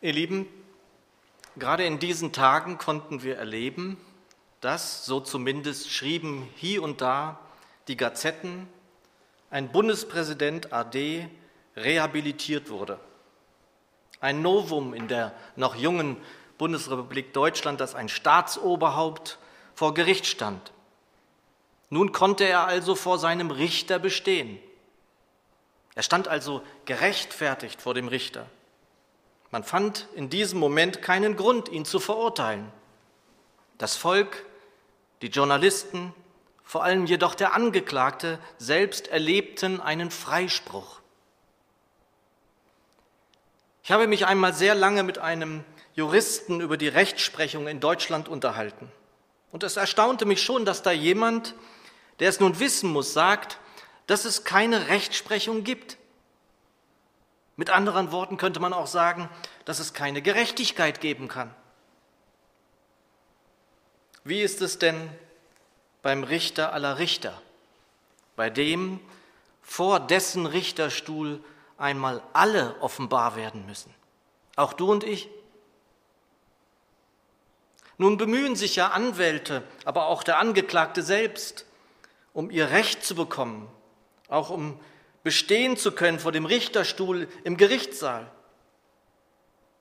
Ihr Lieben, gerade in diesen Tagen konnten wir erleben, dass, so zumindest schrieben hier und da die Gazetten, ein Bundespräsident AD rehabilitiert wurde. Ein Novum in der noch jungen Bundesrepublik Deutschland, dass ein Staatsoberhaupt vor Gericht stand. Nun konnte er also vor seinem Richter bestehen. Er stand also gerechtfertigt vor dem Richter. Man fand in diesem Moment keinen Grund, ihn zu verurteilen. Das Volk, die Journalisten, vor allem jedoch der Angeklagte selbst erlebten einen Freispruch. Ich habe mich einmal sehr lange mit einem Juristen über die Rechtsprechung in Deutschland unterhalten. Und es erstaunte mich schon, dass da jemand, der es nun wissen muss, sagt, dass es keine Rechtsprechung gibt. Mit anderen Worten könnte man auch sagen, dass es keine Gerechtigkeit geben kann. Wie ist es denn beim Richter aller Richter, bei dem vor dessen Richterstuhl einmal alle offenbar werden müssen? Auch du und ich? Nun bemühen sich ja Anwälte, aber auch der Angeklagte selbst, um ihr Recht zu bekommen auch um bestehen zu können vor dem Richterstuhl im Gerichtssaal.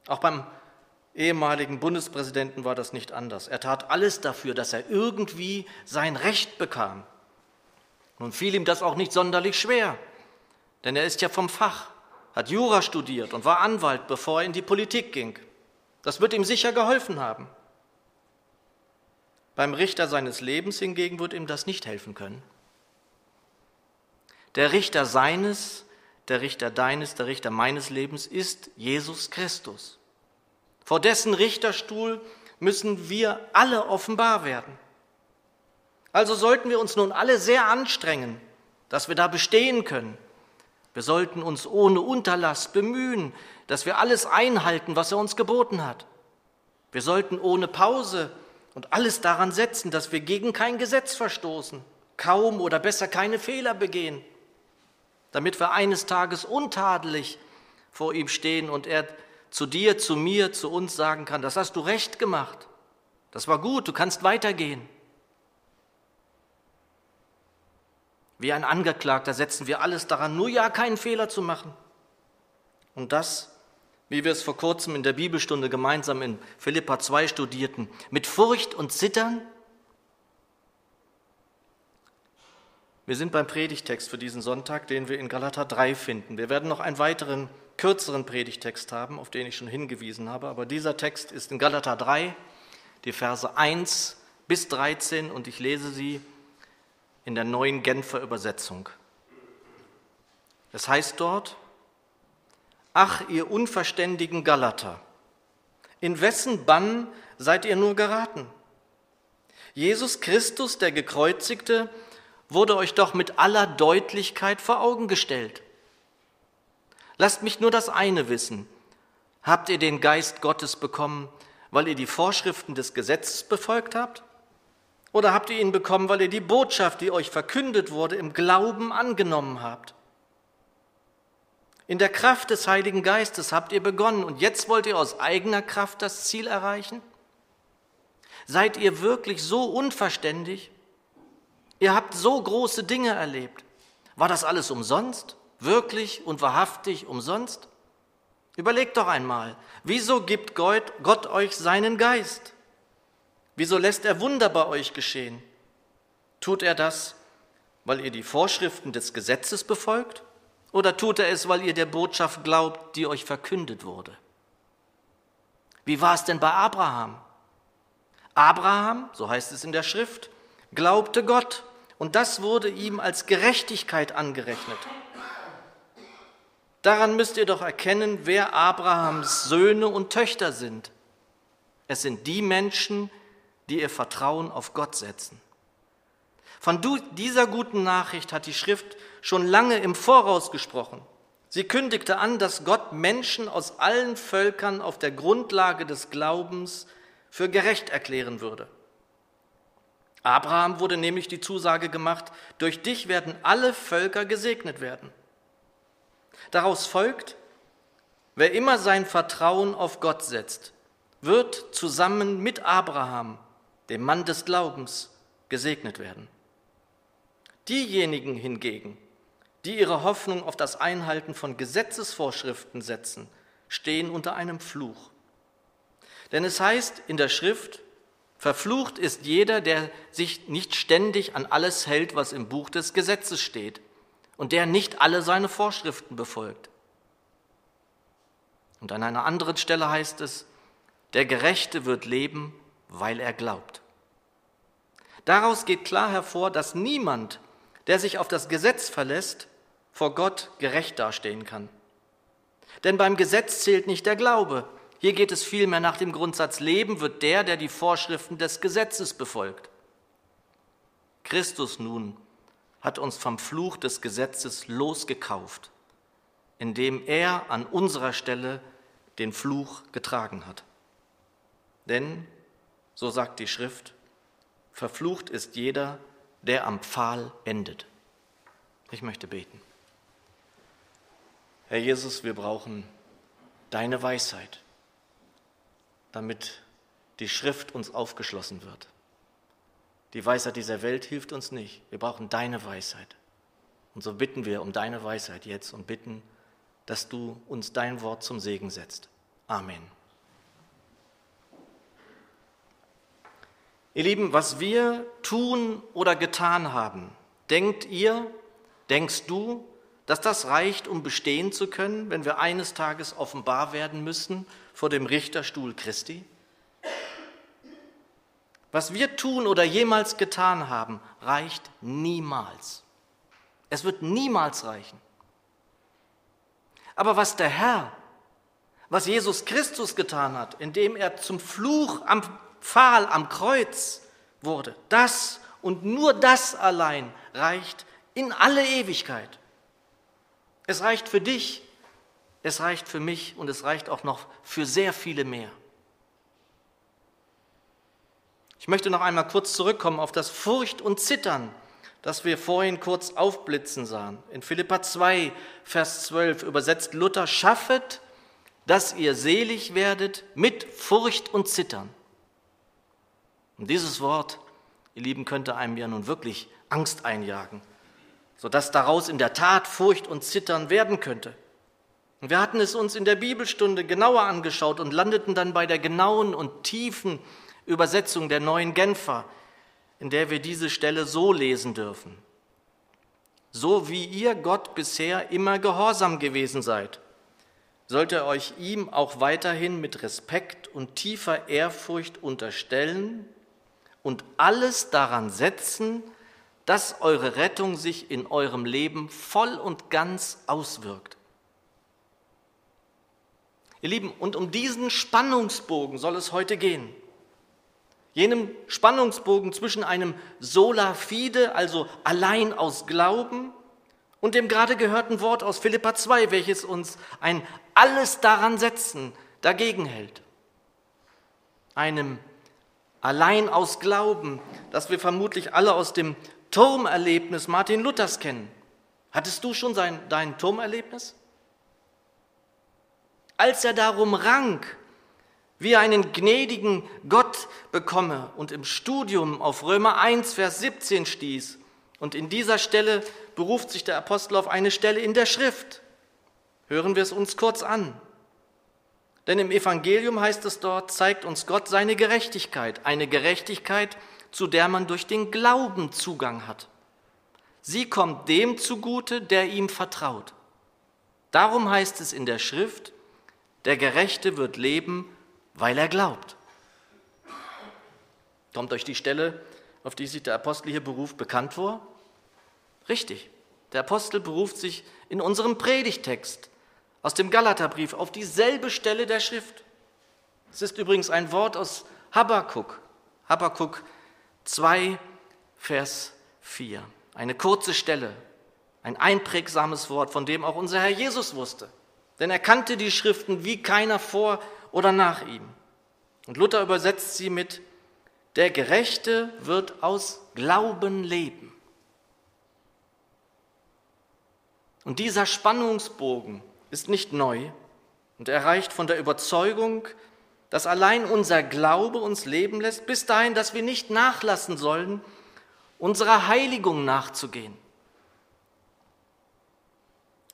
Auch beim ehemaligen Bundespräsidenten war das nicht anders. Er tat alles dafür, dass er irgendwie sein Recht bekam. Nun fiel ihm das auch nicht sonderlich schwer, denn er ist ja vom Fach, hat Jura studiert und war Anwalt, bevor er in die Politik ging. Das wird ihm sicher geholfen haben. Beim Richter seines Lebens hingegen wird ihm das nicht helfen können. Der Richter seines, der Richter deines, der Richter meines Lebens ist Jesus Christus. Vor dessen Richterstuhl müssen wir alle offenbar werden. Also sollten wir uns nun alle sehr anstrengen, dass wir da bestehen können. Wir sollten uns ohne Unterlass bemühen, dass wir alles einhalten, was er uns geboten hat. Wir sollten ohne Pause und alles daran setzen, dass wir gegen kein Gesetz verstoßen, kaum oder besser keine Fehler begehen damit wir eines Tages untadelig vor ihm stehen und er zu dir, zu mir, zu uns sagen kann, das hast du recht gemacht, das war gut, du kannst weitergehen. Wie ein Angeklagter setzen wir alles daran, nur ja keinen Fehler zu machen. Und das, wie wir es vor kurzem in der Bibelstunde gemeinsam in Philippa 2 studierten, mit Furcht und Zittern Wir sind beim Predigtext für diesen Sonntag, den wir in Galater 3 finden. Wir werden noch einen weiteren kürzeren Predigtext haben, auf den ich schon hingewiesen habe, aber dieser Text ist in Galater 3, die Verse 1 bis 13 und ich lese sie in der neuen Genfer Übersetzung. Es heißt dort, Ach, ihr unverständigen Galater, in wessen Bann seid ihr nur geraten? Jesus Christus, der Gekreuzigte, wurde euch doch mit aller Deutlichkeit vor Augen gestellt. Lasst mich nur das eine wissen. Habt ihr den Geist Gottes bekommen, weil ihr die Vorschriften des Gesetzes befolgt habt? Oder habt ihr ihn bekommen, weil ihr die Botschaft, die euch verkündet wurde, im Glauben angenommen habt? In der Kraft des Heiligen Geistes habt ihr begonnen und jetzt wollt ihr aus eigener Kraft das Ziel erreichen? Seid ihr wirklich so unverständig? Ihr habt so große Dinge erlebt. War das alles umsonst? Wirklich und wahrhaftig umsonst? Überlegt doch einmal, wieso gibt Gott, Gott euch seinen Geist? Wieso lässt er Wunder bei euch geschehen? Tut er das, weil ihr die Vorschriften des Gesetzes befolgt? Oder tut er es, weil ihr der Botschaft glaubt, die euch verkündet wurde? Wie war es denn bei Abraham? Abraham, so heißt es in der Schrift, glaubte Gott und das wurde ihm als Gerechtigkeit angerechnet. Daran müsst ihr doch erkennen, wer Abrahams Söhne und Töchter sind. Es sind die Menschen, die ihr Vertrauen auf Gott setzen. Von dieser guten Nachricht hat die Schrift schon lange im Voraus gesprochen. Sie kündigte an, dass Gott Menschen aus allen Völkern auf der Grundlage des Glaubens für gerecht erklären würde. Abraham wurde nämlich die Zusage gemacht, durch dich werden alle Völker gesegnet werden. Daraus folgt, Wer immer sein Vertrauen auf Gott setzt, wird zusammen mit Abraham, dem Mann des Glaubens, gesegnet werden. Diejenigen hingegen, die ihre Hoffnung auf das Einhalten von Gesetzesvorschriften setzen, stehen unter einem Fluch. Denn es heißt in der Schrift, verflucht ist jeder, der sich nicht ständig an alles hält, was im Buch des Gesetzes steht und der nicht alle seine Vorschriften befolgt. Und an einer anderen Stelle heißt es, der Gerechte wird leben, weil er glaubt. Daraus geht klar hervor, dass niemand, der sich auf das Gesetz verlässt, vor Gott gerecht dastehen kann. Denn beim Gesetz zählt nicht der Glaube. Hier geht es vielmehr nach dem Grundsatz Leben wird der, der die Vorschriften des Gesetzes befolgt. Christus nun hat uns vom Fluch des Gesetzes losgekauft, indem er an unserer Stelle den Fluch getragen hat. Denn, so sagt die Schrift, verflucht ist jeder, der am Pfahl endet. Ich möchte beten. Herr Jesus, wir brauchen deine Weisheit, damit die Schrift uns aufgeschlossen wird. Die Weisheit dieser Welt hilft uns nicht. Wir brauchen deine Weisheit. Und so bitten wir um deine Weisheit jetzt und bitten, dass du uns dein Wort zum Segen setzt. Amen. Ihr Lieben, was wir tun oder getan haben, denkt ihr, denkst du, dass das reicht, um bestehen zu können, wenn wir eines Tages offenbar werden müssen vor dem Richterstuhl Christi? Was wir tun oder jemals getan haben, reicht niemals. Es wird niemals reichen. Aber was der Herr, was Jesus Christus getan hat, indem er zum Fluch am Pfahl am Kreuz wurde. Das und nur das allein reicht in alle Ewigkeit. Es reicht für dich, es reicht für mich und es reicht auch noch für sehr viele mehr. Ich möchte noch einmal kurz zurückkommen auf das Furcht und Zittern, das wir vorhin kurz aufblitzen sahen. In Philippa 2, Vers 12 übersetzt Luther, schaffet, dass ihr selig werdet mit Furcht und Zittern. Und dieses Wort, ihr Lieben, könnte einem ja nun wirklich Angst einjagen, sodass daraus in der Tat Furcht und Zittern werden könnte. Wir hatten es uns in der Bibelstunde genauer angeschaut und landeten dann bei der genauen und tiefen Übersetzung der neuen Genfer, in der wir diese Stelle so lesen dürfen. So wie ihr Gott bisher immer gehorsam gewesen seid, sollt ihr euch ihm auch weiterhin mit Respekt und tiefer Ehrfurcht unterstellen und alles daran setzen, dass eure Rettung sich in eurem Leben voll und ganz auswirkt. Ihr Lieben, und um diesen Spannungsbogen soll es heute gehen. Jenem Spannungsbogen zwischen einem Sola fide, also allein aus Glauben, und dem gerade gehörten Wort aus Philippa 2, welches uns ein alles daran setzen dagegen hält. Einem allein aus Glauben, das wir vermutlich alle aus dem Turmerlebnis Martin Luthers kennen. Hattest du schon sein, dein Turmerlebnis? Als er darum rang, wie er einen gnädigen Gott bekomme und im Studium auf Römer 1, Vers 17 stieß. Und in dieser Stelle beruft sich der Apostel auf eine Stelle in der Schrift. Hören wir es uns kurz an. Denn im Evangelium heißt es dort, zeigt uns Gott seine Gerechtigkeit, eine Gerechtigkeit, zu der man durch den Glauben Zugang hat. Sie kommt dem zugute, der ihm vertraut. Darum heißt es in der Schrift, der Gerechte wird leben, weil er glaubt. Kommt euch die Stelle, auf die sich der Apostel hier beruft, bekannt vor? Richtig. Der Apostel beruft sich in unserem Predigtext aus dem Galaterbrief auf dieselbe Stelle der Schrift. Es ist übrigens ein Wort aus Habakkuk, Habakkuk 2, Vers 4. Eine kurze Stelle, ein einprägsames Wort, von dem auch unser Herr Jesus wusste. Denn er kannte die Schriften wie keiner vor oder nach ihm. Und Luther übersetzt sie mit, der Gerechte wird aus Glauben leben. Und dieser Spannungsbogen ist nicht neu. und er reicht von der Überzeugung, dass allein unser Glaube uns leben lässt, bis dahin, dass wir nicht nachlassen sollen, unserer Heiligung nachzugehen.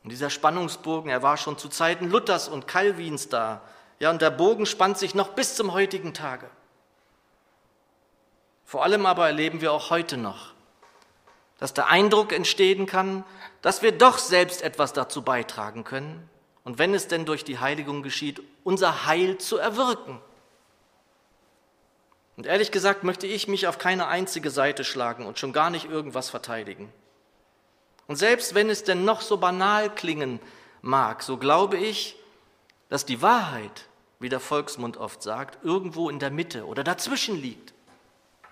Und dieser Spannungsbogen, er war schon zu Zeiten Luthers und Calvins da. Ja, und der Bogen spannt sich noch bis zum heutigen Tage. Vor allem aber erleben wir auch heute noch, dass der Eindruck entstehen kann, dass wir doch selbst etwas dazu beitragen können, und wenn es denn durch die Heiligung geschieht, unser Heil zu erwirken. Und ehrlich gesagt möchte ich mich auf keine einzige Seite schlagen und schon gar nicht irgendwas verteidigen. Und selbst wenn es denn noch so banal klingen mag, so glaube ich, dass die Wahrheit, wie der Volksmund oft sagt, irgendwo in der Mitte oder dazwischen liegt,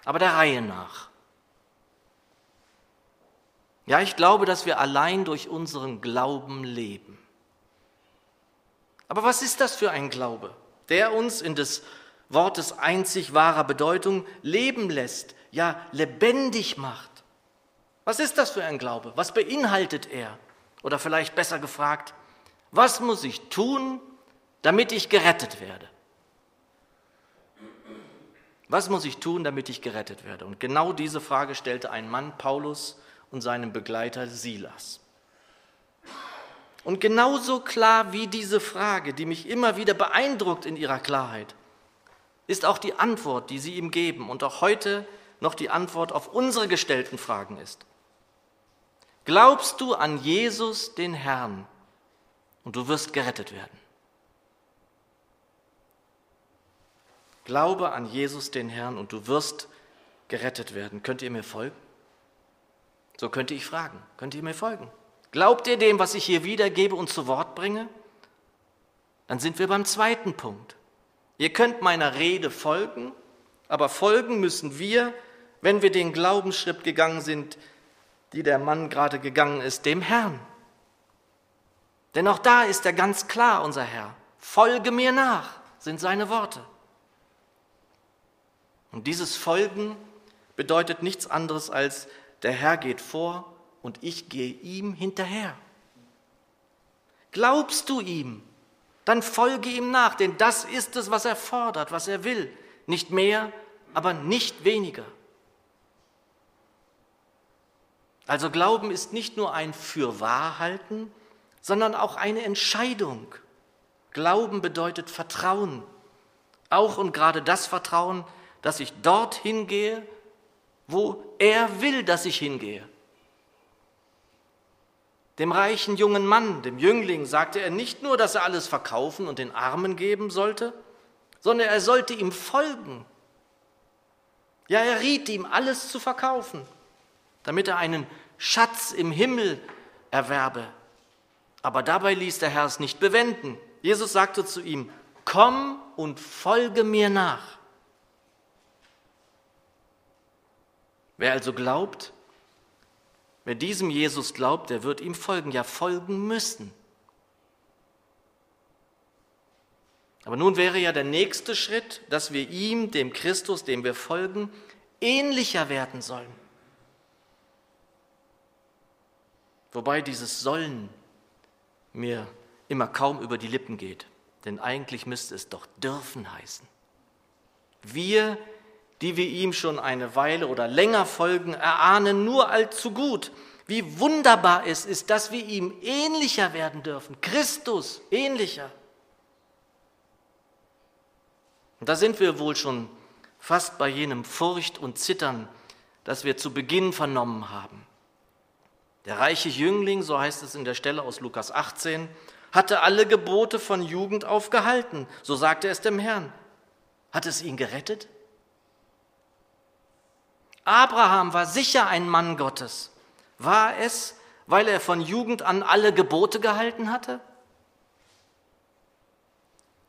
aber der Reihe nach. Ja, ich glaube, dass wir allein durch unseren Glauben leben. Aber was ist das für ein Glaube, der uns in des Wortes einzig wahrer Bedeutung leben lässt, ja lebendig macht? Was ist das für ein Glaube? Was beinhaltet er? Oder vielleicht besser gefragt, was muss ich tun, damit ich gerettet werde? Was muss ich tun, damit ich gerettet werde? Und genau diese Frage stellte ein Mann Paulus und seinem Begleiter Silas. Und genauso klar wie diese Frage, die mich immer wieder beeindruckt in ihrer Klarheit, ist auch die Antwort, die sie ihm geben und auch heute noch die Antwort auf unsere gestellten Fragen ist. Glaubst du an Jesus, den Herrn, und du wirst gerettet werden? Glaube an Jesus, den Herrn, und du wirst gerettet werden. Könnt ihr mir folgen? So könnte ich fragen. Könnt ihr mir folgen? Glaubt ihr dem, was ich hier wiedergebe und zu Wort bringe? Dann sind wir beim zweiten Punkt. Ihr könnt meiner Rede folgen, aber folgen müssen wir, wenn wir den Glaubensschritt gegangen sind, die der Mann gerade gegangen ist, dem Herrn. Denn auch da ist er ganz klar, unser Herr. Folge mir nach, sind seine Worte. Und dieses Folgen bedeutet nichts anderes als, der Herr geht vor und ich gehe ihm hinterher. Glaubst du ihm, dann folge ihm nach, denn das ist es, was er fordert, was er will. Nicht mehr, aber nicht weniger. Also Glauben ist nicht nur ein Fürwahrhalten, sondern auch eine Entscheidung. Glauben bedeutet Vertrauen. Auch und gerade das Vertrauen, dass ich dorthin gehe, wo er will, dass ich hingehe. Dem reichen jungen Mann, dem Jüngling, sagte er nicht nur, dass er alles verkaufen und den Armen geben sollte, sondern er sollte ihm folgen. Ja, er riet ihm, alles zu verkaufen, damit er einen Schatz im Himmel erwerbe. Aber dabei ließ der Herr es nicht bewenden. Jesus sagte zu ihm, komm und folge mir nach. Wer also glaubt, Wer diesem Jesus glaubt, der wird ihm folgen, ja folgen müssen. Aber nun wäre ja der nächste Schritt, dass wir ihm, dem Christus, dem wir folgen, ähnlicher werden sollen. Wobei dieses Sollen mir immer kaum über die Lippen geht, denn eigentlich müsste es doch dürfen heißen. Wir die wir ihm schon eine Weile oder länger folgen, erahnen nur allzu gut, wie wunderbar es ist, dass wir ihm ähnlicher werden dürfen, Christus ähnlicher. Und da sind wir wohl schon fast bei jenem Furcht und Zittern, das wir zu Beginn vernommen haben. Der reiche Jüngling, so heißt es in der Stelle aus Lukas 18, hatte alle Gebote von Jugend auf gehalten, so sagte es dem Herrn. Hat es ihn gerettet? Abraham war sicher ein Mann Gottes. War es, weil er von Jugend an alle Gebote gehalten hatte?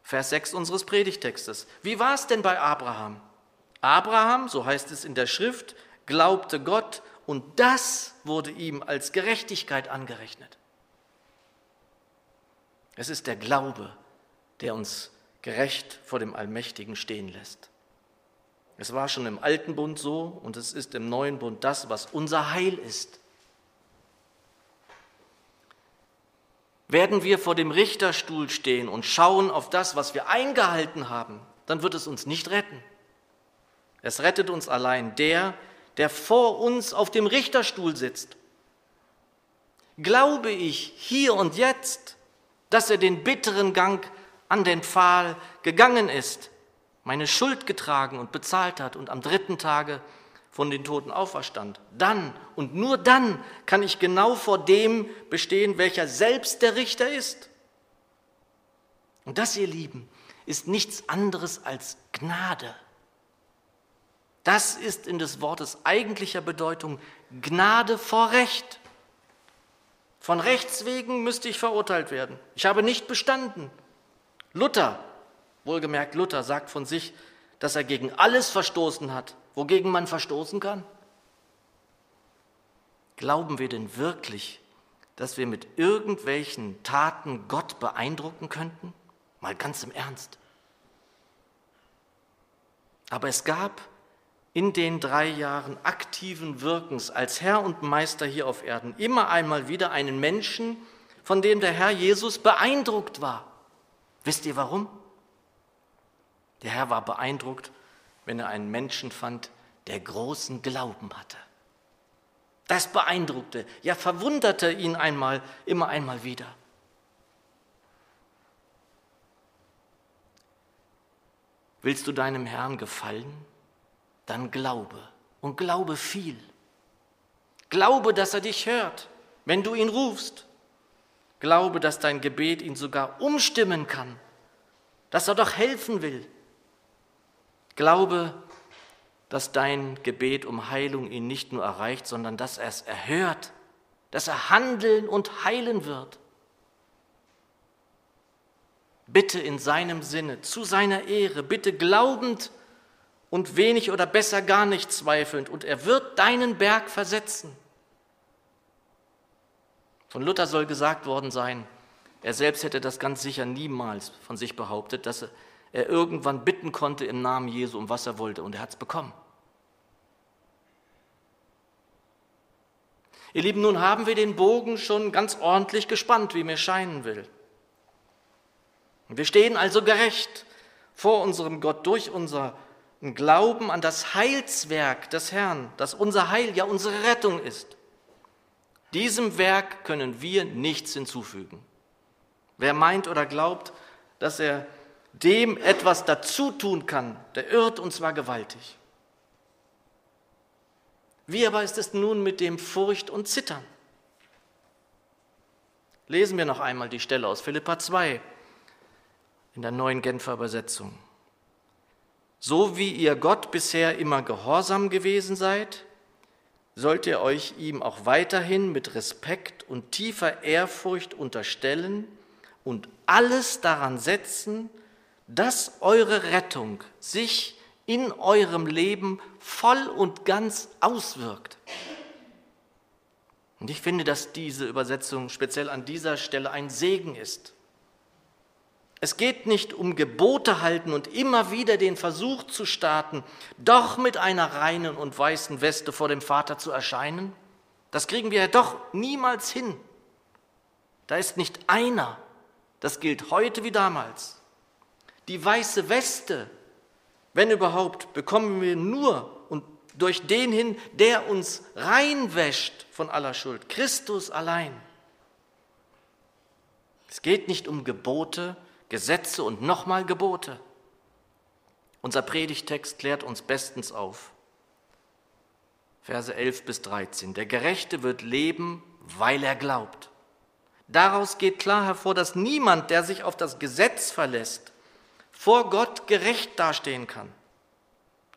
Vers 6 unseres Predigtextes. Wie war es denn bei Abraham? Abraham, so heißt es in der Schrift, glaubte Gott und das wurde ihm als Gerechtigkeit angerechnet. Es ist der Glaube, der uns gerecht vor dem Allmächtigen stehen lässt. Es war schon im alten Bund so und es ist im neuen Bund das, was unser Heil ist. werden wir vor dem Richterstuhl stehen und schauen auf das, was wir eingehalten haben, dann wird es uns nicht retten. Es rettet uns allein der, der vor uns auf dem Richterstuhl sitzt. Glaube ich hier und jetzt, dass er den bitteren Gang an den Pfahl gegangen ist, meine Schuld getragen und bezahlt hat und am dritten Tage von den Toten auferstand, dann und nur dann kann ich genau vor dem bestehen, welcher selbst der Richter ist. Und das, ihr Lieben, ist nichts anderes als Gnade. Das ist in des Wortes eigentlicher Bedeutung Gnade vor Recht. Von Rechts wegen müsste ich verurteilt werden. Ich habe nicht bestanden. Luther, wohlgemerkt Luther, sagt von sich, dass er gegen alles verstoßen hat, wogegen man verstoßen kann? Glauben wir denn wirklich, dass wir mit irgendwelchen Taten Gott beeindrucken könnten? Mal ganz im Ernst. Aber es gab in den drei Jahren aktiven Wirkens als Herr und Meister hier auf Erden immer einmal wieder einen Menschen, von dem der Herr Jesus beeindruckt war. Wisst ihr warum? Der Herr war beeindruckt, wenn er einen Menschen fand, der großen Glauben hatte. Das beeindruckte, ja verwunderte ihn einmal, immer einmal wieder. Willst du deinem Herrn gefallen? Dann glaube und glaube viel. Glaube, dass er dich hört, wenn du ihn rufst. Glaube, dass dein Gebet ihn sogar umstimmen kann, dass er doch helfen will. Glaube, dass dein Gebet um Heilung ihn nicht nur erreicht, sondern dass er es erhört, dass er handeln und heilen wird. Bitte in seinem Sinne, zu seiner Ehre, bitte glaubend und wenig oder besser gar nicht zweifelnd, und er wird deinen Berg versetzen. Von Luther soll gesagt worden sein, er selbst hätte das ganz sicher niemals von sich behauptet, dass er irgendwann bitten konnte im Namen Jesu um was er wollte, und er hat es bekommen. Ihr Lieben, nun haben wir den Bogen schon ganz ordentlich gespannt, wie mir scheinen will. Wir stehen also gerecht vor unserem Gott durch unseren Glauben an das Heilswerk des Herrn, das unser Heil, ja unsere Rettung ist. Diesem Werk können wir nichts hinzufügen. Wer meint oder glaubt, dass er dem etwas dazu tun kann, der irrt und zwar gewaltig. Wie aber ist es nun mit dem Furcht und Zittern? Lesen wir noch einmal die Stelle aus Philippa 2 in der neuen Genfer Übersetzung. So wie ihr Gott bisher immer gehorsam gewesen seid, sollt ihr euch ihm auch weiterhin mit Respekt und tiefer Ehrfurcht unterstellen und alles daran setzen, dass eure Rettung sich in eurem Leben voll und ganz auswirkt. Und ich finde, dass diese Übersetzung speziell an dieser Stelle ein Segen ist. Es geht nicht um Gebote halten und immer wieder den Versuch zu starten, doch mit einer reinen und weißen Weste vor dem Vater zu erscheinen. Das kriegen wir ja doch niemals hin. Da ist nicht einer, das gilt heute wie damals. Die weiße Weste wenn überhaupt, bekommen wir nur und durch den hin, der uns reinwäscht von aller Schuld, Christus allein. Es geht nicht um Gebote, Gesetze und nochmal Gebote. Unser Predigtext klärt uns bestens auf. Verse 11 bis 13. Der Gerechte wird leben, weil er glaubt. Daraus geht klar hervor, dass niemand, der sich auf das Gesetz verlässt, vor Gott gerecht dastehen kann.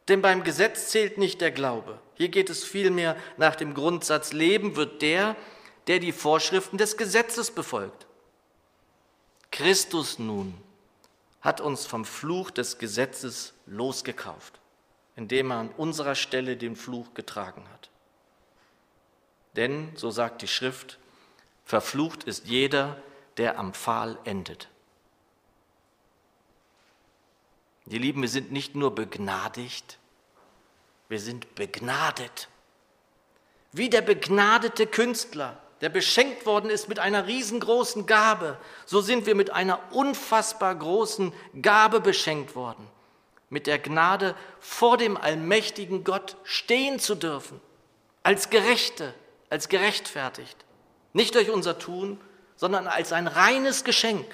Denn beim Gesetz zählt nicht der Glaube. Hier geht es vielmehr nach dem Grundsatz, Leben wird der, der die Vorschriften des Gesetzes befolgt. Christus nun hat uns vom Fluch des Gesetzes losgekauft, indem er an unserer Stelle den Fluch getragen hat. Denn, so sagt die Schrift, verflucht ist jeder, der am Pfahl endet. Die Lieben, wir sind nicht nur begnadigt, wir sind begnadet. Wie der begnadete Künstler, der beschenkt worden ist mit einer riesengroßen Gabe, so sind wir mit einer unfassbar großen Gabe beschenkt worden, mit der Gnade vor dem allmächtigen Gott stehen zu dürfen, als Gerechte, als gerechtfertigt, nicht durch unser Tun, sondern als ein reines Geschenk.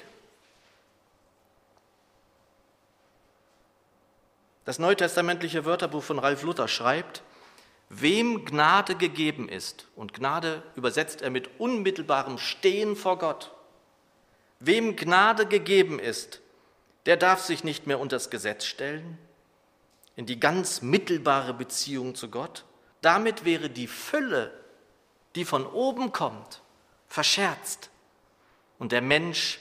Das neutestamentliche Wörterbuch von Ralf Luther schreibt, Wem Gnade gegeben ist, und Gnade übersetzt er mit unmittelbarem Stehen vor Gott, wem Gnade gegeben ist, der darf sich nicht mehr unter das Gesetz stellen, in die ganz mittelbare Beziehung zu Gott. Damit wäre die Fülle, die von oben kommt, verscherzt und der Mensch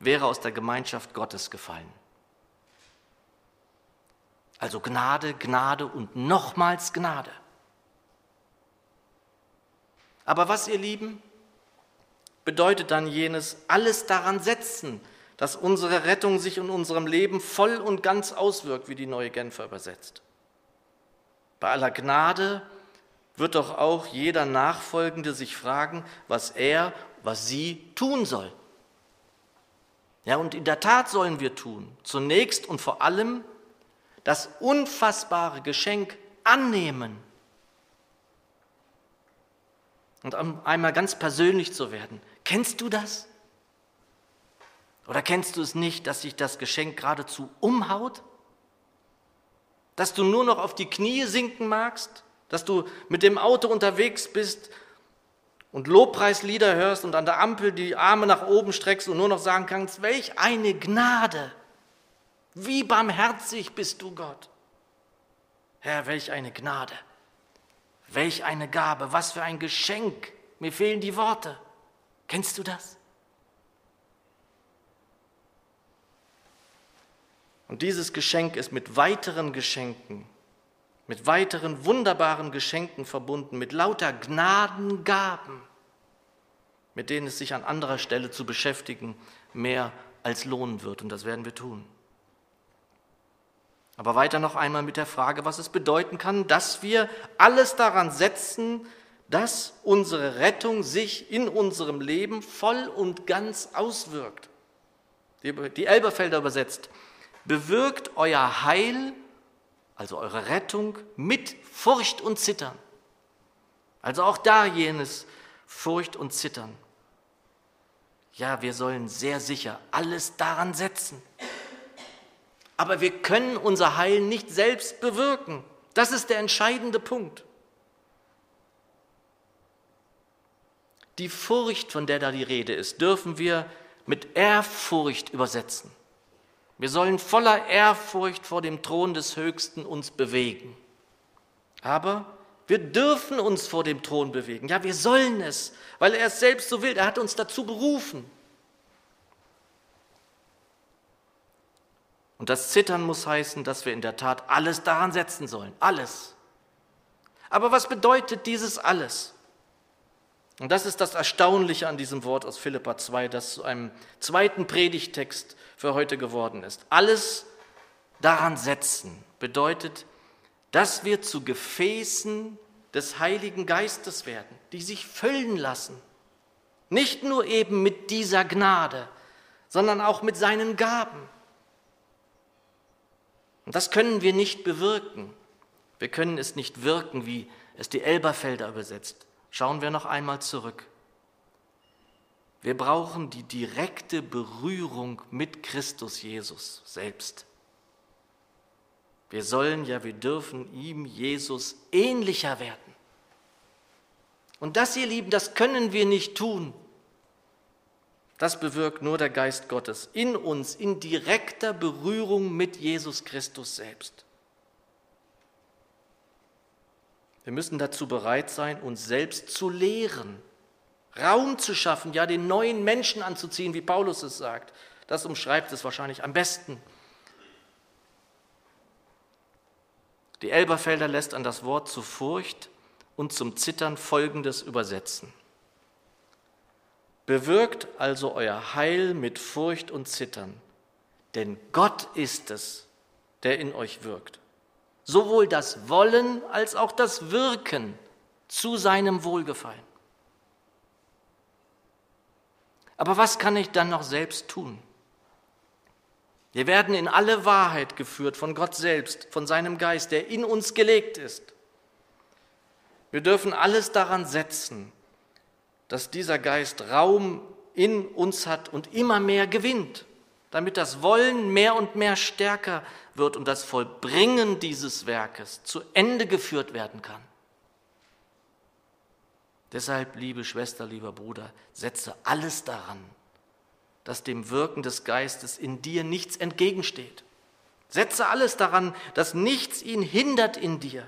wäre aus der Gemeinschaft Gottes gefallen. Also Gnade, Gnade und nochmals Gnade. Aber was, ihr Lieben, bedeutet dann jenes alles daran setzen, dass unsere Rettung sich in unserem Leben voll und ganz auswirkt, wie die neue Genfer übersetzt. Bei aller Gnade wird doch auch jeder Nachfolgende sich fragen, was er, was sie tun soll. Ja, und in der Tat sollen wir tun, zunächst und vor allem das unfassbare Geschenk annehmen und um einmal ganz persönlich zu werden. Kennst du das? Oder kennst du es nicht, dass sich das Geschenk geradezu umhaut? Dass du nur noch auf die Knie sinken magst? Dass du mit dem Auto unterwegs bist und Lobpreislieder hörst und an der Ampel die Arme nach oben streckst und nur noch sagen kannst, welch eine Gnade! Wie barmherzig bist du, Gott! Herr, welch eine Gnade! Welch eine Gabe, was für ein Geschenk. Mir fehlen die Worte. Kennst du das? Und dieses Geschenk ist mit weiteren Geschenken, mit weiteren wunderbaren Geschenken verbunden, mit lauter Gnadengaben, mit denen es sich an anderer Stelle zu beschäftigen mehr als lohnen wird. Und das werden wir tun. Aber weiter noch einmal mit der Frage, was es bedeuten kann, dass wir alles daran setzen, dass unsere Rettung sich in unserem Leben voll und ganz auswirkt. Die Elberfelder übersetzt, bewirkt euer Heil, also eure Rettung, mit Furcht und Zittern. Also auch da jenes Furcht und Zittern. Ja, wir sollen sehr sicher alles daran setzen aber wir können unser Heil nicht selbst bewirken. Das ist der entscheidende Punkt. Die Furcht, von der da die Rede ist, dürfen wir mit Ehrfurcht übersetzen. Wir sollen voller Ehrfurcht vor dem Thron des Höchsten uns bewegen. Aber wir dürfen uns vor dem Thron bewegen. Ja, wir sollen es, weil er es selbst so will. Er hat uns dazu berufen. Und das Zittern muss heißen, dass wir in der Tat alles daran setzen sollen. Alles. Aber was bedeutet dieses alles? Und das ist das Erstaunliche an diesem Wort aus Philippa 2, das zu einem zweiten Predigtext für heute geworden ist. Alles daran setzen bedeutet, dass wir zu Gefäßen des Heiligen Geistes werden, die sich füllen lassen. Nicht nur eben mit dieser Gnade, sondern auch mit seinen Gaben. Und das können wir nicht bewirken. Wir können es nicht wirken, wie es die Elberfelder übersetzt. Schauen wir noch einmal zurück. Wir brauchen die direkte Berührung mit Christus Jesus selbst. Wir sollen ja, wir dürfen ihm, Jesus, ähnlicher werden. Und das, ihr Lieben, das können wir nicht tun, das bewirkt nur der Geist Gottes in uns, in direkter Berührung mit Jesus Christus selbst. Wir müssen dazu bereit sein, uns selbst zu lehren, Raum zu schaffen, ja den neuen Menschen anzuziehen, wie Paulus es sagt. Das umschreibt es wahrscheinlich am besten. Die Elberfelder lässt an das Wort zu Furcht und zum Zittern Folgendes übersetzen. Bewirkt also euer Heil mit Furcht und Zittern, denn Gott ist es, der in euch wirkt. Sowohl das Wollen als auch das Wirken zu seinem Wohlgefallen. Aber was kann ich dann noch selbst tun? Wir werden in alle Wahrheit geführt von Gott selbst, von seinem Geist, der in uns gelegt ist. Wir dürfen alles daran setzen, dass dieser Geist Raum in uns hat und immer mehr gewinnt, damit das Wollen mehr und mehr stärker wird und das Vollbringen dieses Werkes zu Ende geführt werden kann. Deshalb, liebe Schwester, lieber Bruder, setze alles daran, dass dem Wirken des Geistes in dir nichts entgegensteht. Setze alles daran, dass nichts ihn hindert in dir.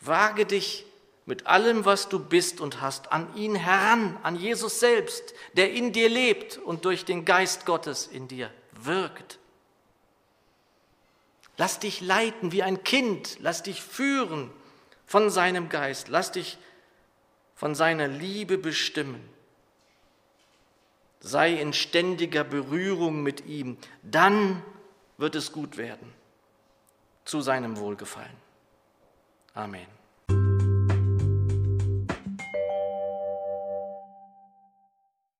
Wage dich mit allem, was du bist und hast, an ihn heran, an Jesus selbst, der in dir lebt und durch den Geist Gottes in dir wirkt. Lass dich leiten wie ein Kind, lass dich führen von seinem Geist, lass dich von seiner Liebe bestimmen. Sei in ständiger Berührung mit ihm, dann wird es gut werden, zu seinem Wohlgefallen. Amen.